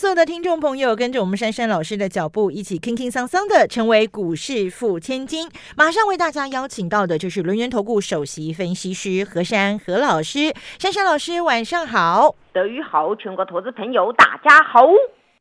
所有的听众朋友跟着我们珊珊老师的脚步，一起轻轻桑桑的成为股市富千金。马上为大家邀请到的就是轮源投顾首席分析师何珊何老师。珊珊老师，晚上好。德语好，全国投资朋友大家好。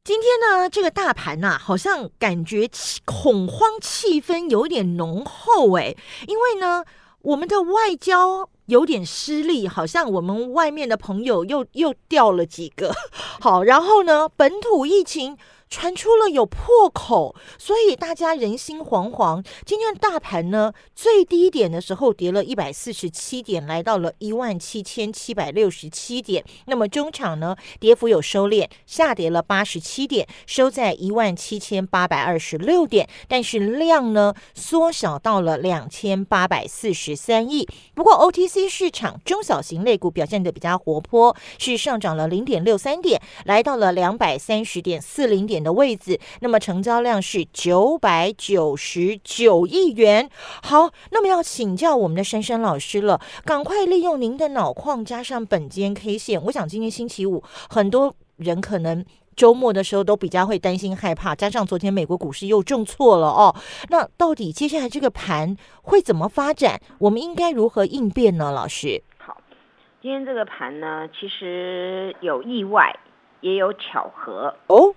今天呢，这个大盘呐、好像感觉气恐慌气氛有点浓厚哎，因为呢，我们的外交有点失利，好像我们外面的朋友又又掉了几个。好，然后呢，本土疫情传出了有破口，所以大家人心惶惶。今天的大盘呢，最低点的时候跌了一百四十七点，来到了一万七千七百六十七点。那么中场呢，跌幅有收敛，下跌了八十七点，收在一万七千八百二十六点。但是量呢，缩小到了两千八百四十三亿。不过 OTC 市场中小型类股表现的比较活泼，是上涨了零点六三点，来到了两百三十点四零点的位置。那么成交量是九百九十九亿元。好，那么要请教我们的珊珊老师了，赶快利用您的脑矿加上本间 K 线。我想今天星期五，很多人可能。周末的时候都比较会担心害怕，加上昨天美国股市又重挫了哦，那到底接下来这个盘会怎么发展？我们应该如何应变呢？老师，好，今天这个盘呢，其实有意外，也有巧合。哦，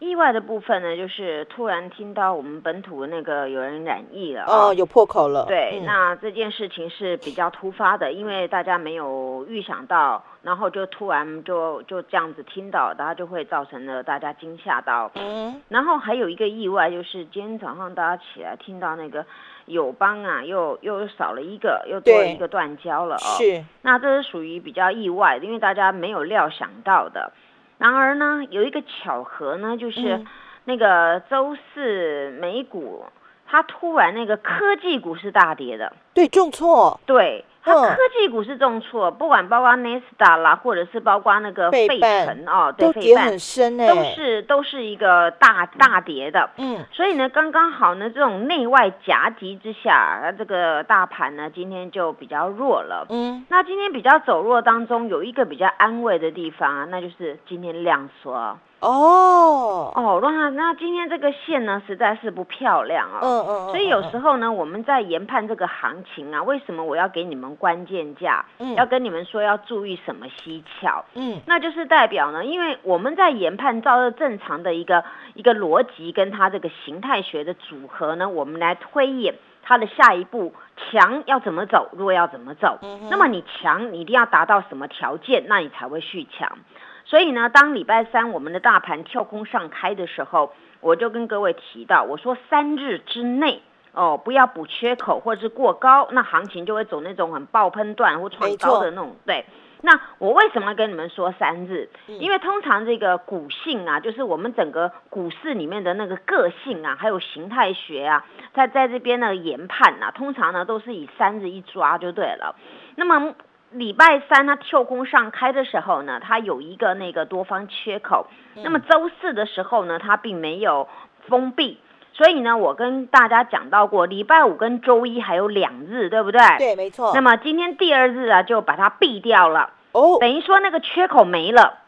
意外的部分呢，就是突然听到我们本土那个有人染疫了哦，有破口了。对，嗯那这件事情是比较突发的，因为大家没有预想到，然后就突然就就这样子听到，然后就会造成了大家惊吓到。嗯，然后还有一个意外，就是今天早上大家起来听到那个友邦啊，又又少了一个，又多了一个断交了哦。是，那这是属于比较意外的，因为大家没有料想到的。然而呢，有一个巧合呢，就是嗯那个周四美股，它突然那个科技股是大跌的，对，重挫，对。它嗯科技股是重挫，不管包括 n e s t a 啦，或者是包括那个费城哦，对，费半都深哎、都是都是一个大大跌的。嗯，所以呢，刚刚好呢，这种内外夹击之下，它这个大盘呢今天就比较弱了。嗯，那今天比较走弱当中，有一个比较安慰的地方啊，那就是今天量缩。哦，哦，那那今天这个线呢，实在是不漂亮哦。嗯嗯，所以有时候呢，我们在研判这个行情啊，为什么我要给你们关键价，嗯要跟你们说要注意什么蹊跷？嗯那就是代表呢，因为我们在研判照着正常的一个一个逻辑跟它这个形态学的组合呢，我们来推演它的下一步强要怎么走，弱要怎么走。嗯那么你强，你一定要达到什么条件，那你才会续强。所以呢，当礼拜三我们的大盘跳空上开的时候，我就跟各位提到，我说三日之内。哦，不要补缺口或者是过高，那行情就会走那种很爆喷段或创高的那种。对，那我为什么跟你们说三日？嗯因为通常这个股性啊，就是我们整个股市里面的那个个性啊，还有形态学啊，在在这边的研判啊，通常呢都是以三日一抓就对了。那么礼拜三它跳空上开的时候呢，它有一个那个多方缺口。那么周四的时候呢，它并没有封闭。所以呢，我跟大家讲到过，礼拜五跟周一还有两日，对不对？。对，没错。那么今天第二日啊，就把它闭掉了。哦，等于说那个缺口没了。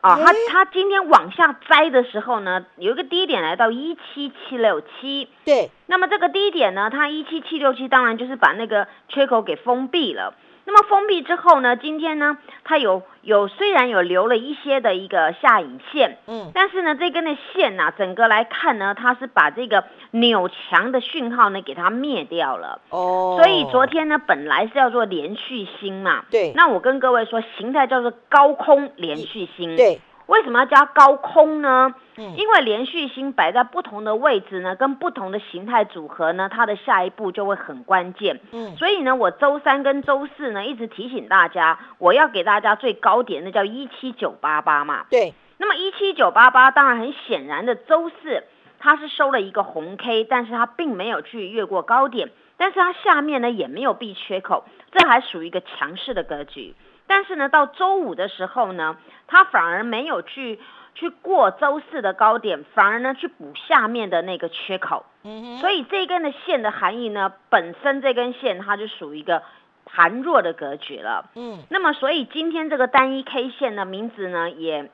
啊，它诶它今天往下摘的时候呢，有一个低点来到一七七六七，对，那么这个低点呢，它一七七六七当然就是把那个缺口给封闭了。那么封闭之后呢，今天呢，它有有虽然有留了一些的一个下影线，嗯，但是呢，这根的线呐、整个来看呢，它是把这个扭强的讯号呢给它灭掉了。哦，所以昨天呢，本来是叫做连续星嘛，对那我跟各位说，形态叫做高空连续星。，对，为什么要加高空呢？嗯因为连续星摆在不同的位置呢，跟不同的形态组合呢，它的下一步就会很关键。嗯，所以呢，我周三跟周四呢，一直提醒大家，我要给大家最高点，那叫一七九八八嘛。对，那么一七九八八，当然很显然的，周四它是收了一个红 K，但是它并没有去越过高点，但是它下面呢也没有避缺口，这还属于一个强势的格局。但是呢，到周五的时候呢，它反而没有去去过周四的高点，反而呢去补下面的那个缺口。嗯所以这根的线的含义呢，本身这根线它就属于一个盘弱的格局了。嗯那么，所以今天这个单一 K 线的名字呢，也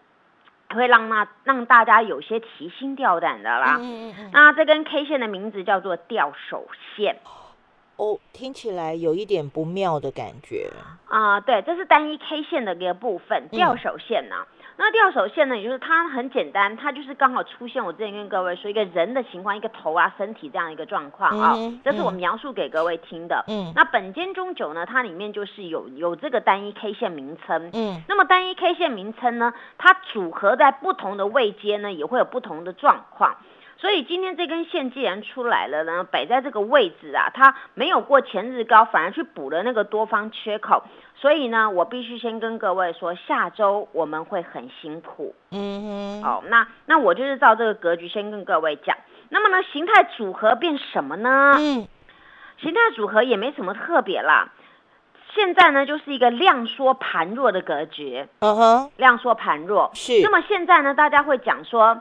会让那让大家有些提心吊胆的啦。嗯嗯嗯，那这根 K 线的名字叫做吊手线哦，听起来有一点不妙的感觉。啊、对，这是单一 K 线的一个部分，吊手线呢、那吊手线呢，也就是它很简单，它就是刚好出现我之前跟各位说一个人的情况，一个头啊、身体这样一个状况啊、嗯这是我嗯描述给各位听的。嗯那本间中九呢，它里面就是有有这个单一 K 线名称，嗯那么单一 K 线名称呢，它组合在不同的位阶呢，也会有不同的状况。所以今天这根线既然出来了呢，摆在这个位置啊，它没有过前日高，反而去补了那个多方缺口。所以呢，我必须先跟各位说，下周我们会很辛苦。嗯哼，哦，那那我就是照这个格局先跟各位讲。那么呢，形态组合变什么呢？嗯形态组合也没什么特别啦。现在呢，就是一个量缩盘弱的格局，嗯哼，量缩盘弱。是那么现在呢，大家会讲说，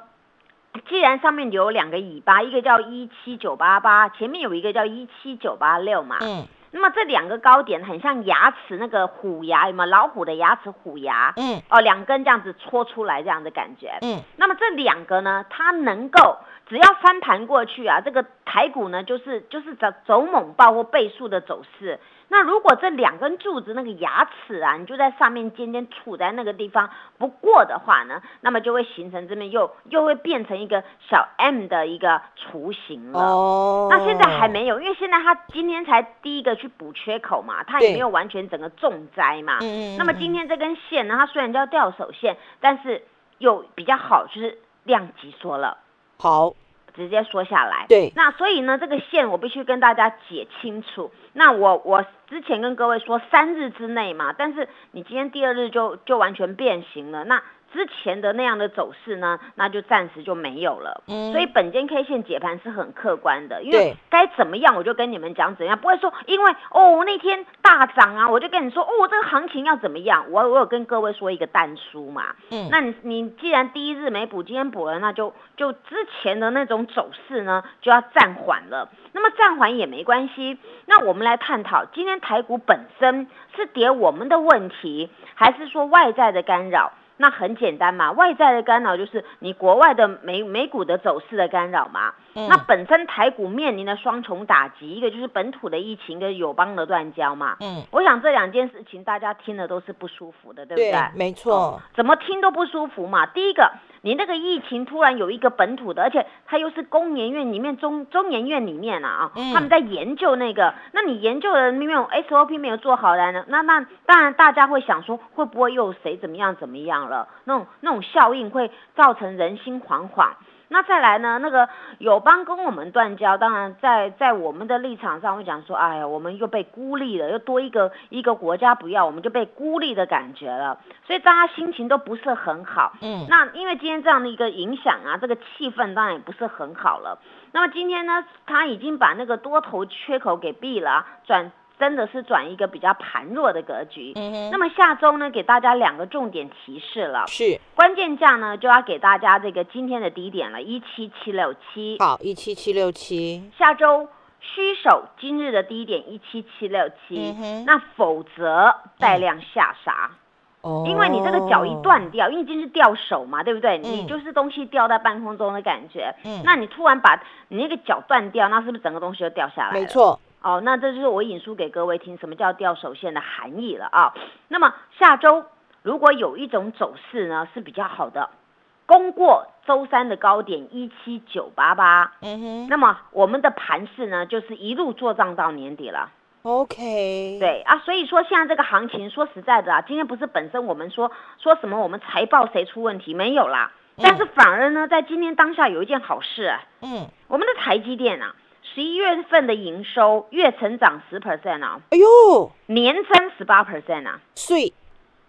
既然上面有两个尾巴，一个叫一七九八八，前面有一个叫一七九八六嘛。嗯那么这两个高点很像牙齿那个虎牙，有没有老虎的牙齿虎牙？嗯哦，两根这样子戳出来这样的感觉。嗯那么这两个呢，它能够只要翻盘过去啊，这个台股呢就是就是走走猛爆或倍数的走势。那如果这两根柱子那个牙齿啊，你就在上面尖尖杵在那个地方不过的话呢，那么就会形成这边又又会变成一个小 M 的一个雏形了。哦，那现在还没有，因为现在它今天才第一个去补缺口嘛，它也对没有完全整个重灾嘛。嗯嗯那么今天这根线呢，它虽然叫吊手线，但是又比较好，就是量级缩了。好，直接缩下来，对那所以呢，这个线我必须跟大家解清楚。那我我之前跟各位说三日之内嘛，但是你今天第二日就就完全变形了。那之前的那样的走势呢，那就暂时就没有了。嗯所以本间 K 线解盘是很客观的，因为该怎么样我就跟你们讲怎样，不会说因为哦那天大涨啊，我就跟你说哦这个行情要怎么样。我我有跟各位说一个淡书嘛，嗯那你你既然第一日没补，今天补了，那就就之前的那种走势呢就要暂缓了。那么暂缓也没关系。那我们来探讨，今天台股本身是跌我们的问题，还是说外在的干扰？那很简单嘛，外在的干扰就是你国外的美美股的走势的干扰嘛。嗯那本身台股面临的双重打击，一个就是本土的疫情跟友邦的断交嘛。嗯，我想这两件事情大家听了都是不舒服的，对不对？对，没错，怎么听都不舒服嘛。第一个，你那个疫情突然有一个本土的，而且它又是工研院里面中中研院里面啊啊，嗯他们在研究那个，那你研究的没有 SOP 没有做好来呢，那那当然大家会想说，会不会又谁怎么样怎么样了？那种那种效应会造成人心惶惶。那再来呢？那个友邦跟我们断交，当然在在我们的立场上会讲说，哎呀，我们又被孤立了，又多一个一个国家不要，我们就被孤立的感觉了，所以大家心情都不是很好。嗯那因为今天这样的一个影响啊，这个气氛当然也不是很好了。那么今天呢，他已经把那个多头缺口给闭了啊，转真的是转一个比较盘弱的格局。嗯哼，那么下周呢，给大家两个重点提示了。是关键价呢，就要给大家这个今天的低点了，一七七六七。好，一七七六七，下周虚守今日的低点一七七六七那否则带量下杀。哦，因为你这个脚一断掉，因为已经是掉手嘛，对不对？嗯你就是东西掉在半空中的感觉。嗯那你突然把你那个脚断掉，那是不是整个东西就掉下来了？没。错，哦，那这就是我引述给各位听什么叫掉手线的含义了啊。那么下周如果有一种走势呢是比较好的，攻过周三的高点一七九八八，嗯哼那么我们的盘势呢就是一路做账到年底了。，OK，，对啊，所以说现在这个行情，说实在的啊，今天不是本身我们说说什么我们财报谁出问题没有啦，但是反而呢，在今天当下有一件好事啊，嗯，我们的台积电啊，十一月份的营收月成长十 percent 啊，哎呦，年增十八 percent 啊，碎，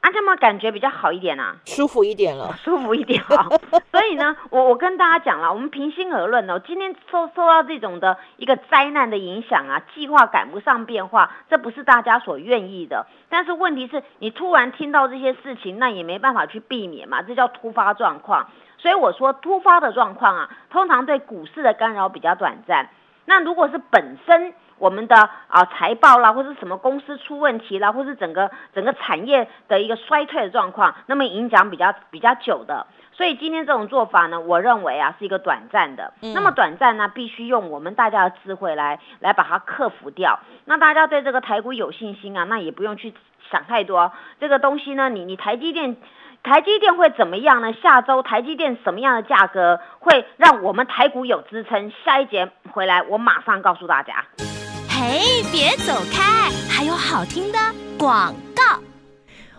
啊，这么感觉比较好一点啊，舒服一点了，舒服一点啊。所以呢，我我跟大家讲了，我们平心而论哦，今天受受到这种的一个灾难的影响啊，计划赶不上变化，这不是大家所愿意的。但是问题是你突然听到这些事情，那也没办法去避免嘛，这叫突发状况。所以我说，突发的状况啊，通常对股市的干扰比较短暂。那如果是本身我们的啊财报啦，或者什么公司出问题啦，或是整个整个产业的一个衰退的状况，那么影响比较比较久的。所以今天这种做法呢，我认为啊是一个短暂的。那么短暂呢，必须用我们大家的智慧来来把它克服掉。那大家对这个台股有信心啊，那也不用去想太多。这个东西呢，你你台积电。台积电会怎么样呢？下周台积电什么样的价格会让我们台股有支撑？下一节回来，我马上告诉大家。嘿，别走开，还有好听的广告。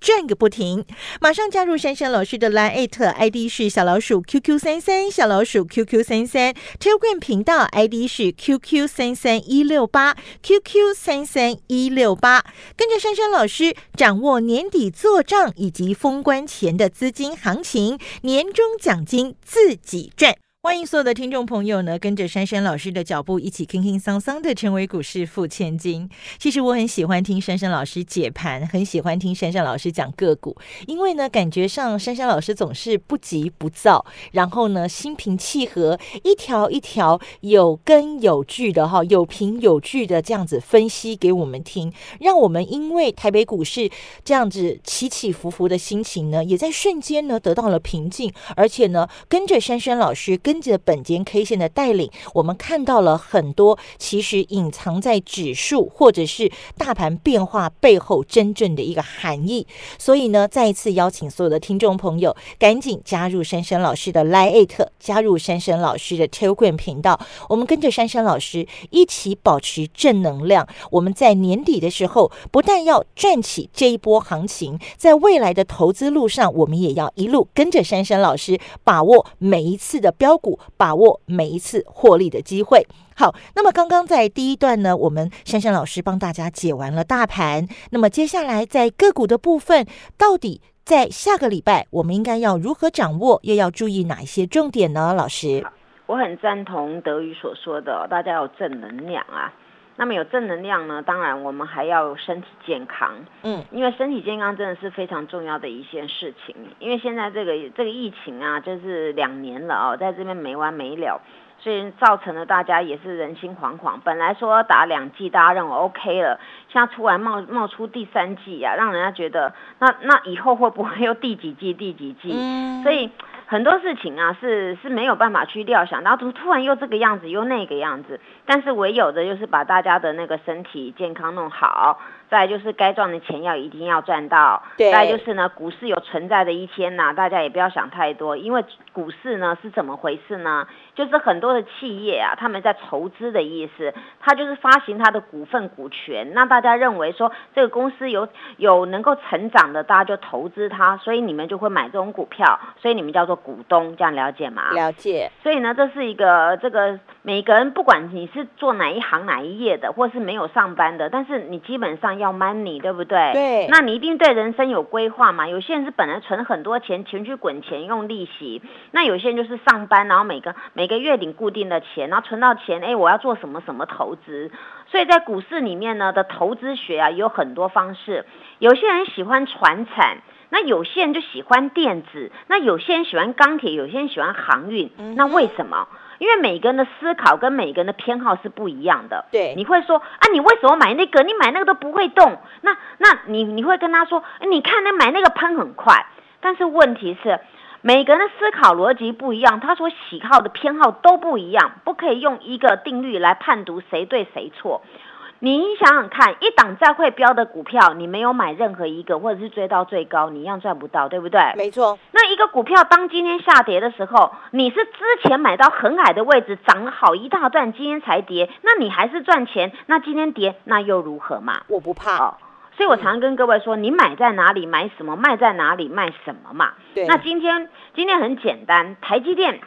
转个不停，马上加入珊珊老师的 Line ID 是小老鼠 QQ 三三小老鼠 QQ 三三 Telegram 频道 ID 是 QQ 三三一六八 QQ 三三一六八，跟着珊珊老师掌握年底做账以及封关前的资金行情，年终奖金自己赚。欢迎所有的听众朋友呢，跟着珊珊老师的脚步，一起轻轻桑桑的成为股市富千金。其实我很喜欢听珊珊老师解盘，很喜欢听珊珊老师讲个股，因为呢，感觉上珊珊老师总是不急不躁，然后呢，心平气和，一条一条有根有据的哈，有凭有据的这样子分析给我们听，让我们因为台北股市这样子起起伏伏的心情呢，也在瞬间呢得到了平静，而且呢，跟着珊珊老师跟。跟着本间 K 线的带领，我们看到了很多其实隐藏在指数或者是大盘变化背后真正的一个含义。所以呢，再一次邀请所有的听众朋友，赶紧加入珊珊老师的 Lite，加入珊珊老师的 Telegram 频道。我们跟着珊珊老师一起保持正能量。我们在年底的时候，不但要赚起这一波行情，在未来的投资路上，我们也要一路跟着珊珊老师，把握每一次的标。把握每一次获利的机会。好，那么刚刚在第一段呢，我们珊珊老师帮大家解完了大盘。那么接下来在个股的部分，到底在下个礼拜我们应该要如何掌握，又要注意哪一些重点呢？老师，我很赞同德宇所说的，大家要正能量啊。那么有正能量呢？当然，我们还要身体健康。嗯，因为身体健康真的是非常重要的一件事情。因为现在这个这个疫情啊，就是两年了哦，在这边没完没了，所以造成了大家也是人心惶惶。本来说打两剂，大家认为 OK 了，现在突然冒冒出第三剂啊，让人家觉得那那以后会不会又第几剂第几剂？所以。很多事情啊，是是没有办法去料想，然后怎么突然又这个样子，又那个样子，但是唯有的就是把大家的那个身体健康弄好。再就是该赚的钱要一定要赚到，再就是呢，股市有存在的一天呐，大家也不要想太多，因为股市呢是怎么回事呢？就是很多的企业啊，他们在筹资的意思，他就是发行他的股份股权，那大家认为说这个公司有有能够成长的，大家就投资它，所以你们就会买这种股票，所以你们叫做股东，这样了解吗？了解。所以呢，这是一个这个每个人不管你是做哪一行哪一业的，或是没有上班的，但是你基本上。要 money 对不对？对，那你一定对人生有规划嘛？有些人是本来存很多钱，钱去滚钱用利息；那有些人就是上班，然后每个每个月领固定的钱，然后存到钱，哎，我要做什么什么投资？所以在股市里面呢的投资学啊，有很多方式。有些人喜欢传产，那有些人就喜欢电子，那有些人喜欢钢铁，有些人喜欢航运。那为什么？因为每个人的思考跟每个人的偏好是不一样的。对，你会说啊，你为什么买那个？你买那个都不会动。那那你你会跟他说，你看那买那个喷很快。但是问题是，每个人的思考逻辑不一样，他所喜好的偏好都不一样，不可以用一个定律来判读谁对谁错。你想想看，一档再会标的股票，你没有买任何一个，或者是追到最高，你一样赚不到，对不对？没错，那一个股票当今天下跌的时候，你是之前买到很矮的位置，涨了好一大段，今天才跌，那你还是赚钱。那今天跌，那又如何嘛？我不怕。哦，所以我常跟各位说，你买在哪里买什么，卖在哪里卖什么嘛。对，那今天今天很简单，台积电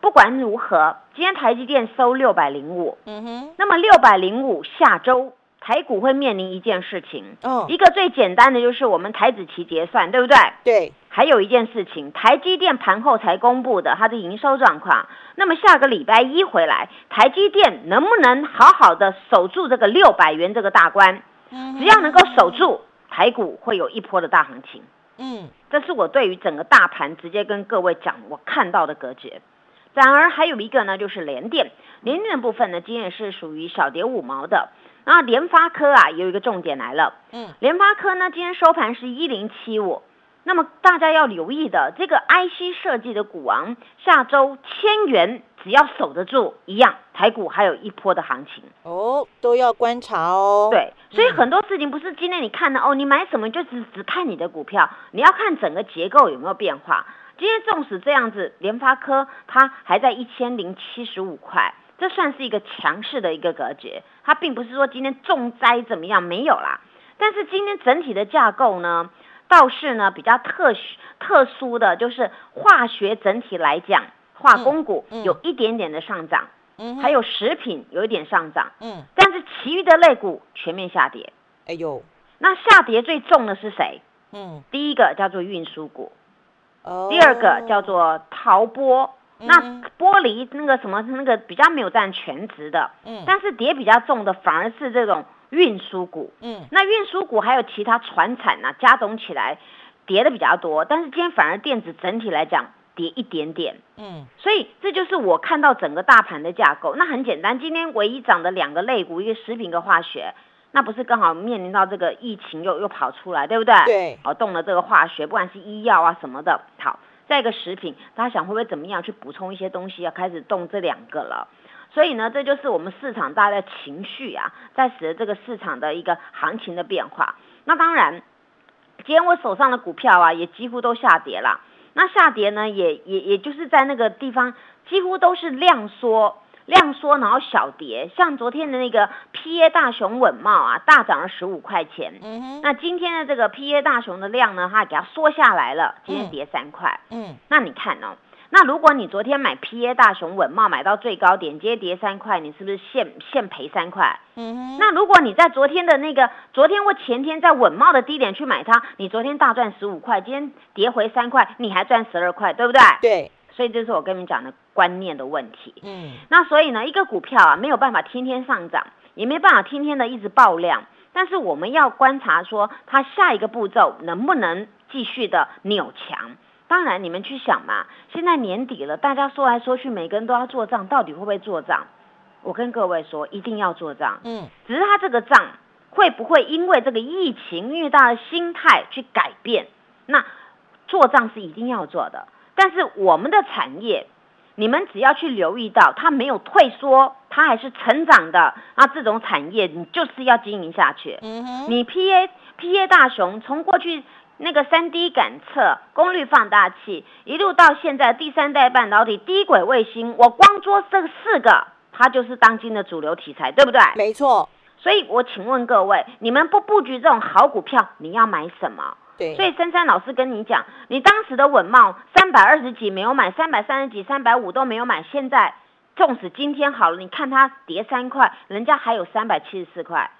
不管如何，今天台积电收六百零五，嗯哼，那么六百零五下周台股会面临一件事情，哦，一个最简单的就是我们台子期结算，对不对？对，还有一件事情，台积电盘后才公布的它的营收状况。那么下个礼拜一回来，台积电能不能好好的守住这个六百元这个大关？嗯只要能够守住，台股会有一波的大行情。嗯，这是我对于整个大盘直接跟各位讲我看到的格局。然而还有一个呢，就是联电，联电的部分呢，今天也是属于小跌五毛的。然后联发科啊，有一个重点来了，嗯，联发科呢，今天收盘是一零七五。那么大家要留意的，这个 IC 设计的股王，下周千元只要守得住，一样台股还有一波的行情。哦，都要观察哦。，对，所以嗯很多事情不是今天你看的哦，你买什么就只只看你的股票，你要看整个结构有没有变化。今天纵使这样子，联发科它还在一千零七十五块，这算是一个强势的一个格局，它并不是说今天重灾怎么样没有啦，但是今天整体的架构呢，倒是呢比较特殊特殊的，就是化学整体来讲，化工股有一点点的上涨，嗯哼，还有食品有一点上涨。嗯，但是其余的类股全面下跌。哎呦，那下跌最重的是谁？嗯，第一个叫做运输股，哦，第二个叫做陶玻。那嗯玻璃那个什么那个比较没有占全值的，嗯但是跌比较重的反而是这种运输股。嗯那运输股还有其他船产啊，加总起来跌的比较多，但是今天反而电子整体来讲跌一点点。嗯所以这就是我看到整个大盘的架构。那很简单，今天唯一涨的两个类股，一个食品，一个化学，那不是刚好面临到这个疫情又又跑出来，对不对？。对，好，动了这个化学，不管是医药啊什么的。好，再一个食品，大家想会不会怎么样去补充一些东西，要开始动这两个了。所以呢，这就是我们市场大家的情绪啊，在使得这个市场的一个行情的变化。那当然，今天我手上的股票啊，也几乎都下跌了。那下跌呢，也也也就是在那个地方，几乎都是量缩，量缩，然后小跌。像昨天的那个 PA 大熊稳茂啊，大涨了十五块钱。嗯哼，那今天的这个 PA 大熊的量呢，它给它缩下来了，今天嗯跌三块。嗯那你看哦，那如果你昨天买 PA 大熊稳茂买到最高点，今天跌三块，你是不是现现赔三块？嗯哼，那如果你在昨天的那个昨天或前天在稳茂的低点去买它，你昨天大赚十五块，今天跌回三块，你还赚十二块，对不对？对，所以这是我跟你们讲的观念的问题。嗯那所以呢，一个股票啊没有办法天天上涨，也没办法天天的一直爆量，但是我们要观察说它下一个步骤能不能继续的扭强。当然，你们去想嘛，现在年底了，大家说来说去，每个人都要做账，到底会不会做账？我跟各位说，一定要做账。嗯只是他这个账会不会因为这个疫情，因为大家的心态去改变？那做账是一定要做的，但是我们的产业，你们只要去留意到它没有退缩，它还是成长的，那这种产业你就是要经营下去。嗯哼，你 PA PA 大熊从过去那个三 D 感测、功率放大器，一路到现在第三代半导体、低轨卫星，我光说这四个，它就是当今的主流题材，对不对？没错，所以我请问各位，你们不布局这种好股票，你要买什么？对，所以珊珊老师跟你讲，你当时的稳茂三百二十几没有买，三百三十几、三百五都没有买，现在纵使今天好了，你看它跌三块，人家还有三百七十四块，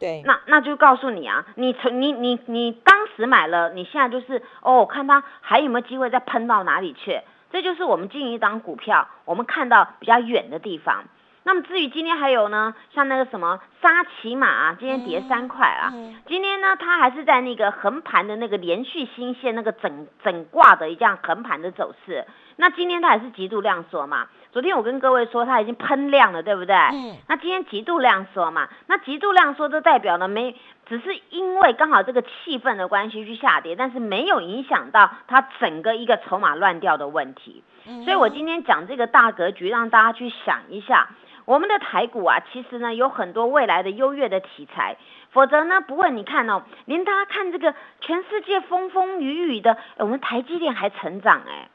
对，那那就告诉你啊，你从你你你当时买了，你现在就是哦，看它还有没有机会再喷到哪里去？这就是我们进一档股票，我们看到比较远的地方。那么至于今天还有呢，像那个什么沙琪玛、啊，今天跌三块啊。嗯今天呢，它还是在那个横盘的那个连续新线那个整整挂的一样横盘的走势。那今天它也是极度量缩嘛。昨天我跟各位说它已经喷量了，对不对？嗯那今天极度量缩嘛，那极度量缩就代表呢没，只是因为刚好这个气氛的关系去下跌，但是没有影响到它整个一个筹码乱掉的问题。嗯所以我今天讲这个大格局，让大家去想一下，我们的台股啊，其实呢有很多未来的优越的题材，否则呢不问。你看哦，连大家看这个全世界风风雨雨的，我们台积电还成长哎。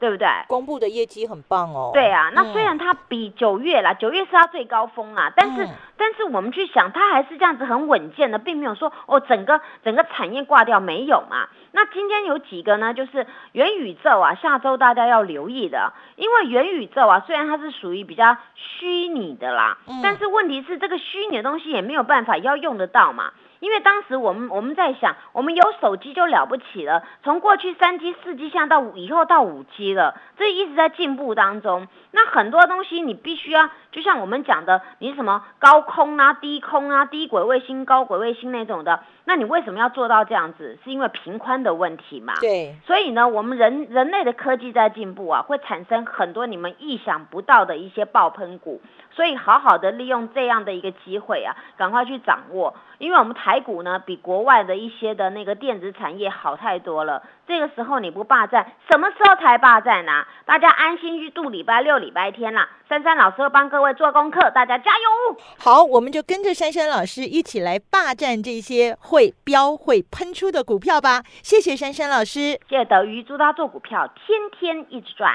对不对？公布的业绩很棒哦。对啊，那虽然它比九月啦，九月是它最高峰啦，但是但是我们去想，它还是这样子很稳健的，并没有说哦整个整个产业挂掉没有嘛。那今天有几个呢？就是元宇宙啊，下周大家要留意的，因为元宇宙啊，虽然它是属于比较虚拟的啦，但是问题是这个虚拟的东西也没有办法要用得到嘛。因为当时我们我们在想，我们有手机就了不起了。从过去三 G、四 G，现在到以后到五 G 了，这一直在进步当中。那很多东西你必须要，就像我们讲的，你什么高空啊、低空啊、低轨卫星、高轨卫星那种的，那你为什么要做到这样子？是因为频宽的问题嘛？对。所以呢，我们人人类的科技在进步啊，会产生很多你们意想不到的一些爆喷股。所以好好的利用这样的一个机会啊，赶快去掌握，因为我们台股呢比国外的一些的那个电子产业好太多了。这个时候你不霸占，什么时候才霸占呢？大家安心去度礼拜六、礼拜天啦。珊珊老师会帮各位做功课，大家加油！好，我们就跟着珊珊老师一起来霸占这些会飙、会喷出的股票吧。谢谢珊珊老师，谢谢德瑜，祝他做股票天天一直赚。